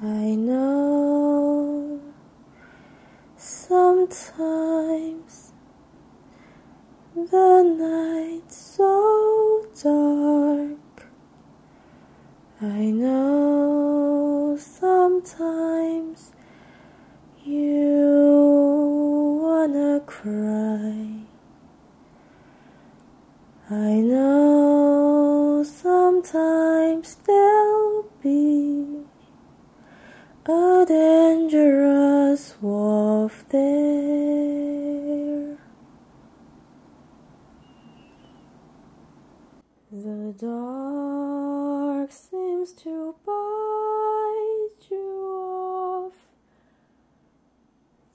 I know sometimes the night's so dark. I know sometimes you wanna cry. I know sometimes there'll dangerous wolf there. The dark seems to bite you off.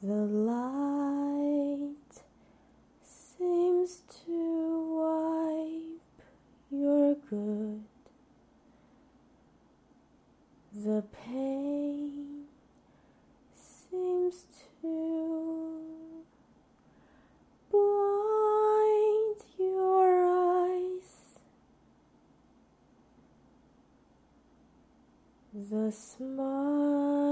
The light seems to wipe your good. The pain seems to blind your eyes. The smile